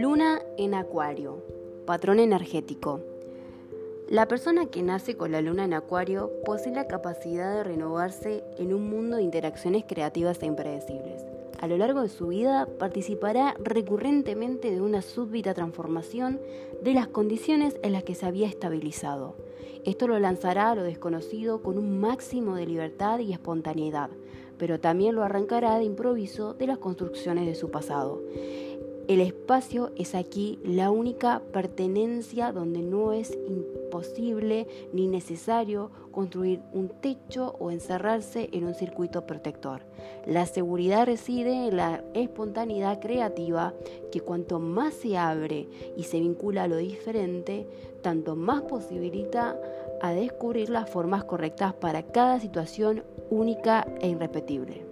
Luna en Acuario, patrón energético. La persona que nace con la luna en Acuario posee la capacidad de renovarse en un mundo de interacciones creativas e impredecibles. A lo largo de su vida participará recurrentemente de una súbita transformación de las condiciones en las que se había estabilizado. Esto lo lanzará a lo desconocido con un máximo de libertad y espontaneidad, pero también lo arrancará de improviso de las construcciones de su pasado. El espacio es aquí la única pertenencia donde no es imposible ni necesario construir un techo o encerrarse en un circuito protector. La seguridad reside en la espontaneidad creativa que cuanto más se abre y se vincula a lo diferente, tanto más posibilita a descubrir las formas correctas para cada situación única e irrepetible.